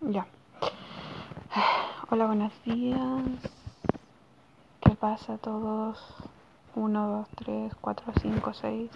Ya. Hola, buenos días. ¿Qué pasa a todos? 1, 2, 3, 4, 5, 6.